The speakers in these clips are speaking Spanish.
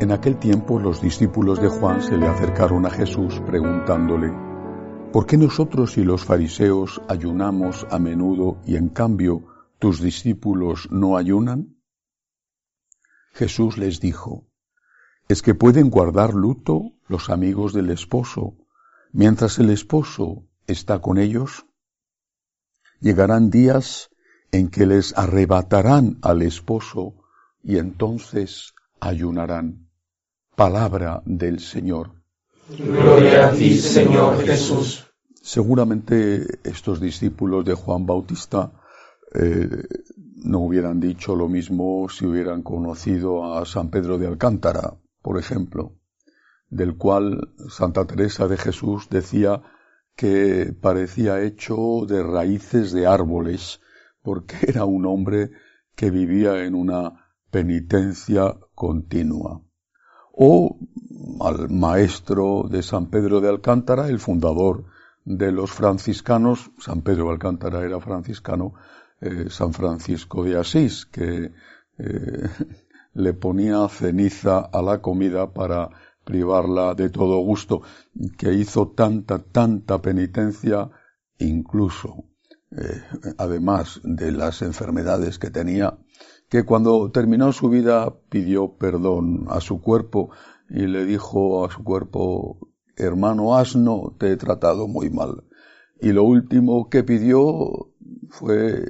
En aquel tiempo los discípulos de Juan se le acercaron a Jesús preguntándole, ¿por qué nosotros y los fariseos ayunamos a menudo y en cambio tus discípulos no ayunan? Jesús les dijo, ¿es que pueden guardar luto los amigos del esposo mientras el esposo está con ellos? Llegarán días en que les arrebatarán al esposo y entonces ayunarán palabra del Señor. Gloria a ti, Señor Jesús. Seguramente estos discípulos de Juan Bautista eh, no hubieran dicho lo mismo si hubieran conocido a San Pedro de Alcántara, por ejemplo, del cual Santa Teresa de Jesús decía que parecía hecho de raíces de árboles, porque era un hombre que vivía en una penitencia continua o al maestro de San Pedro de Alcántara, el fundador de los franciscanos, San Pedro de Alcántara era franciscano, eh, San Francisco de Asís, que eh, le ponía ceniza a la comida para privarla de todo gusto, que hizo tanta, tanta penitencia, incluso, eh, además de las enfermedades que tenía, que cuando terminó su vida pidió perdón a su cuerpo y le dijo a su cuerpo, hermano asno, te he tratado muy mal. Y lo último que pidió fue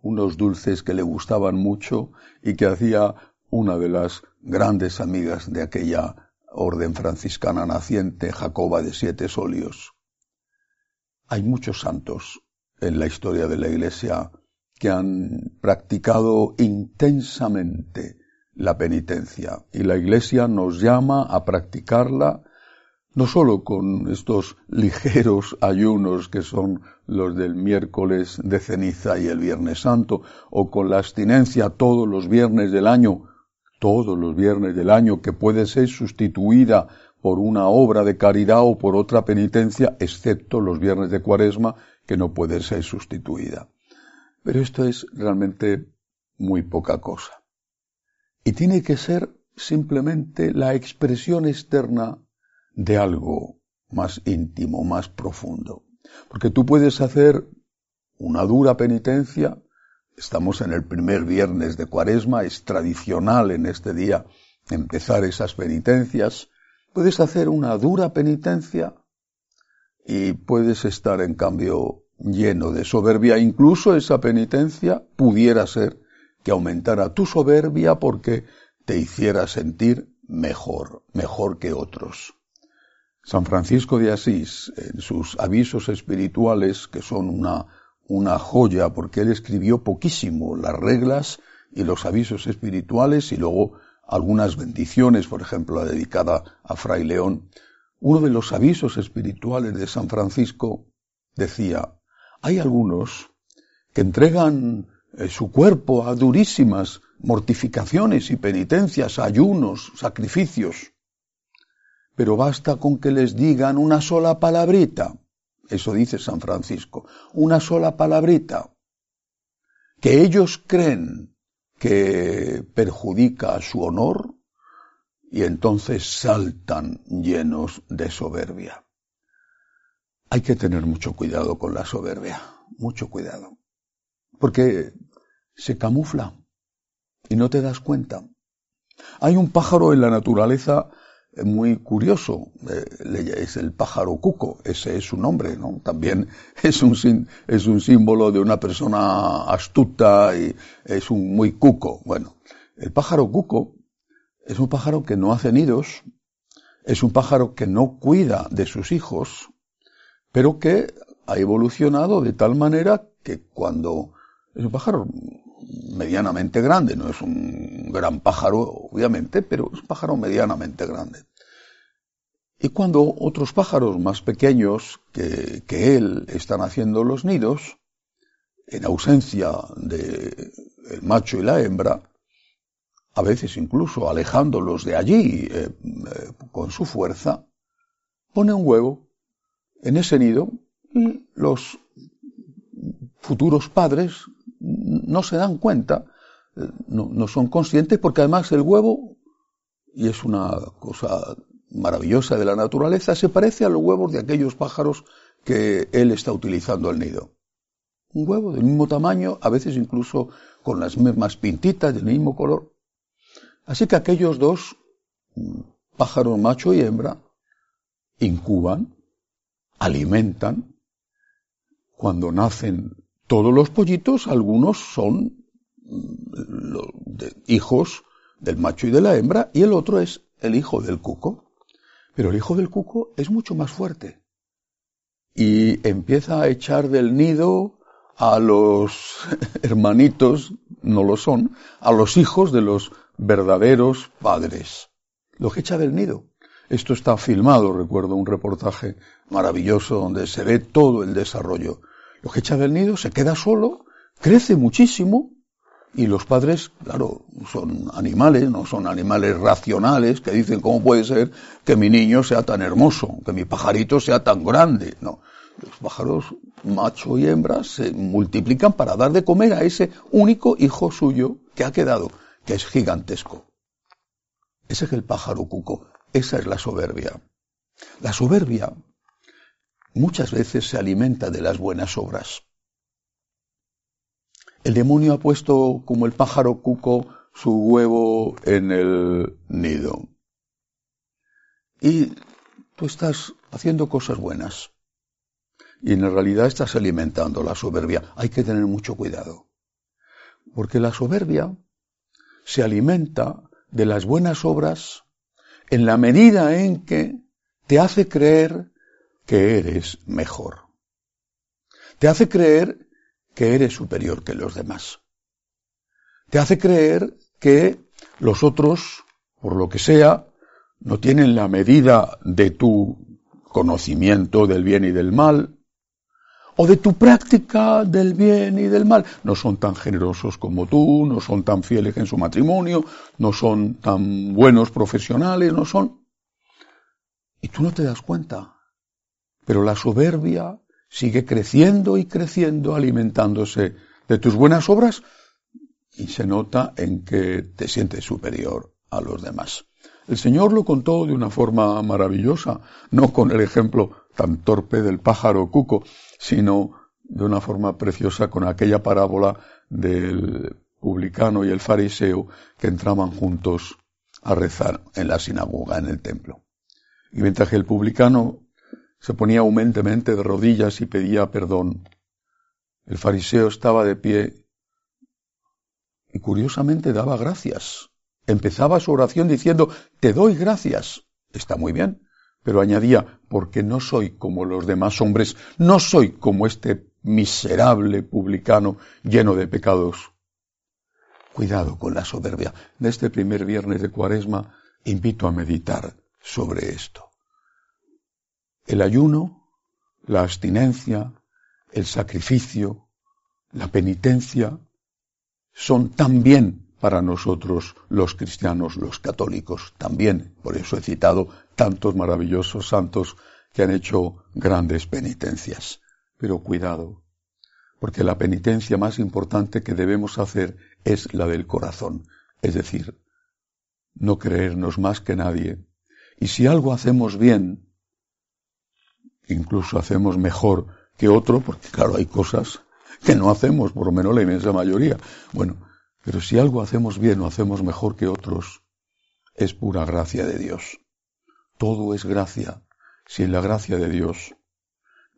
unos dulces que le gustaban mucho y que hacía una de las grandes amigas de aquella orden franciscana naciente, Jacoba de Siete Solios. Hay muchos santos en la historia de la Iglesia que han practicado intensamente la penitencia y la Iglesia nos llama a practicarla no sólo con estos ligeros ayunos que son los del miércoles de ceniza y el viernes santo, o con la abstinencia todos los viernes del año, todos los viernes del año que puede ser sustituida por una obra de caridad o por otra penitencia, excepto los viernes de cuaresma que no puede ser sustituida. Pero esto es realmente muy poca cosa. Y tiene que ser simplemente la expresión externa de algo más íntimo, más profundo. Porque tú puedes hacer una dura penitencia, estamos en el primer viernes de cuaresma, es tradicional en este día empezar esas penitencias, puedes hacer una dura penitencia y puedes estar en cambio lleno de soberbia, incluso esa penitencia pudiera ser que aumentara tu soberbia porque te hiciera sentir mejor, mejor que otros. San Francisco de Asís, en sus avisos espirituales, que son una, una joya, porque él escribió poquísimo las reglas y los avisos espirituales y luego algunas bendiciones, por ejemplo, la dedicada a Fray León. Uno de los avisos espirituales de San Francisco decía, hay algunos que entregan eh, su cuerpo a durísimas mortificaciones y penitencias, ayunos, sacrificios. Pero basta con que les digan una sola palabrita, eso dice San Francisco, una sola palabrita, que ellos creen que perjudica su honor y entonces saltan llenos de soberbia. Hay que tener mucho cuidado con la soberbia, mucho cuidado. Porque se camufla y no te das cuenta. Hay un pájaro en la naturaleza muy curioso, eh, es el pájaro cuco, ese es su nombre, ¿no? También es un, es un símbolo de una persona astuta y es un muy cuco. Bueno, el pájaro cuco es un pájaro que no hace nidos, Es un pájaro que no cuida de sus hijos, pero que ha evolucionado de tal manera que cuando es un pájaro medianamente grande, no es un gran pájaro, obviamente, pero es un pájaro medianamente grande. Y cuando otros pájaros más pequeños que, que él están haciendo los nidos, en ausencia del macho y la hembra, a veces incluso alejándolos de allí eh, eh, con su fuerza, pone un huevo en ese nido los futuros padres no se dan cuenta, eh, no, son conscientes porque además el huevo, y es una cosa maravillosa de la naturaleza, se parece a los huevos de aquellos pájaros que él está utilizando el nido. Un huevo del mismo tamaño, a veces incluso con las mismas pintitas del mismo color. Así que aquellos dos mm, pájaros macho y hembra incuban, alimentan. Cuando nacen todos los pollitos, algunos son mm, hijos del macho y de la hembra y el otro es el hijo del cuco. Pero el hijo del cuco es mucho más fuerte y empieza a echar del nido a los hermanitos, no lo son, a los hijos de los verdaderos padres. Los echa del nido. Esto está filmado, recuerdo un reportaje maravilloso donde se ve todo el desarrollo. Los echa del nido, se queda solo, crece muchísimo y los padres, claro, son animales, no son animales racionales que dicen cómo puede ser que mi niño sea tan hermoso, que mi pajarito sea tan grande. No, los pájaros macho y hembra se multiplican para dar de comer a ese único hijo suyo que ha quedado, que es gigantesco. Ese es el pájaro cuco, esa es la soberbia. La soberbia muchas veces se alimenta de las buenas obras. El demonio ha puesto como el pájaro cuco su huevo en el nido. Y tú estás haciendo cosas buenas. Y en realidad estás alimentando la soberbia. Hay que tener mucho cuidado. Porque la soberbia se alimenta de las buenas obras en la medida en que te hace creer que eres mejor. Te hace creer que eres superior que los demás. Te hace creer que los otros, por lo que sea, no tienen la medida de tu conocimiento del bien y del mal, o de tu práctica del bien y del mal. No son tan generosos como tú, no son tan fieles en su matrimonio, no son tan buenos profesionales, no son. Y tú no te das cuenta. Pero la soberbia sigue creciendo y creciendo, alimentándose de tus buenas obras y se nota en que te sientes superior a los demás. El Señor lo contó de una forma maravillosa, no con el ejemplo tan torpe del pájaro cuco, sino de una forma preciosa con aquella parábola del publicano y el fariseo que entraban juntos a rezar en la sinagoga, en el templo. Y mientras que el publicano se ponía humentemente de rodillas y pedía perdón. El fariseo estaba de pie y curiosamente daba gracias. Empezaba su oración diciendo, te doy gracias. Está muy bien, pero añadía, porque no soy como los demás hombres, no soy como este miserable publicano lleno de pecados. Cuidado con la soberbia. De este primer viernes de cuaresma invito a meditar sobre esto. El ayuno, la abstinencia, el sacrificio, la penitencia, son también para nosotros los cristianos, los católicos, también. Por eso he citado tantos maravillosos santos que han hecho grandes penitencias. Pero cuidado, porque la penitencia más importante que debemos hacer es la del corazón, es decir, no creernos más que nadie. Y si algo hacemos bien, incluso hacemos mejor que otro, porque claro, hay cosas que no hacemos, por lo menos la inmensa mayoría. Bueno, pero si algo hacemos bien o hacemos mejor que otros, es pura gracia de Dios. Todo es gracia. Sin la gracia de Dios,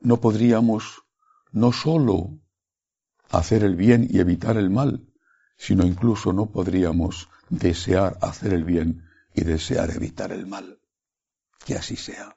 no podríamos no sólo hacer el bien y evitar el mal, sino incluso no podríamos desear hacer el bien y desear evitar el mal. Que así sea.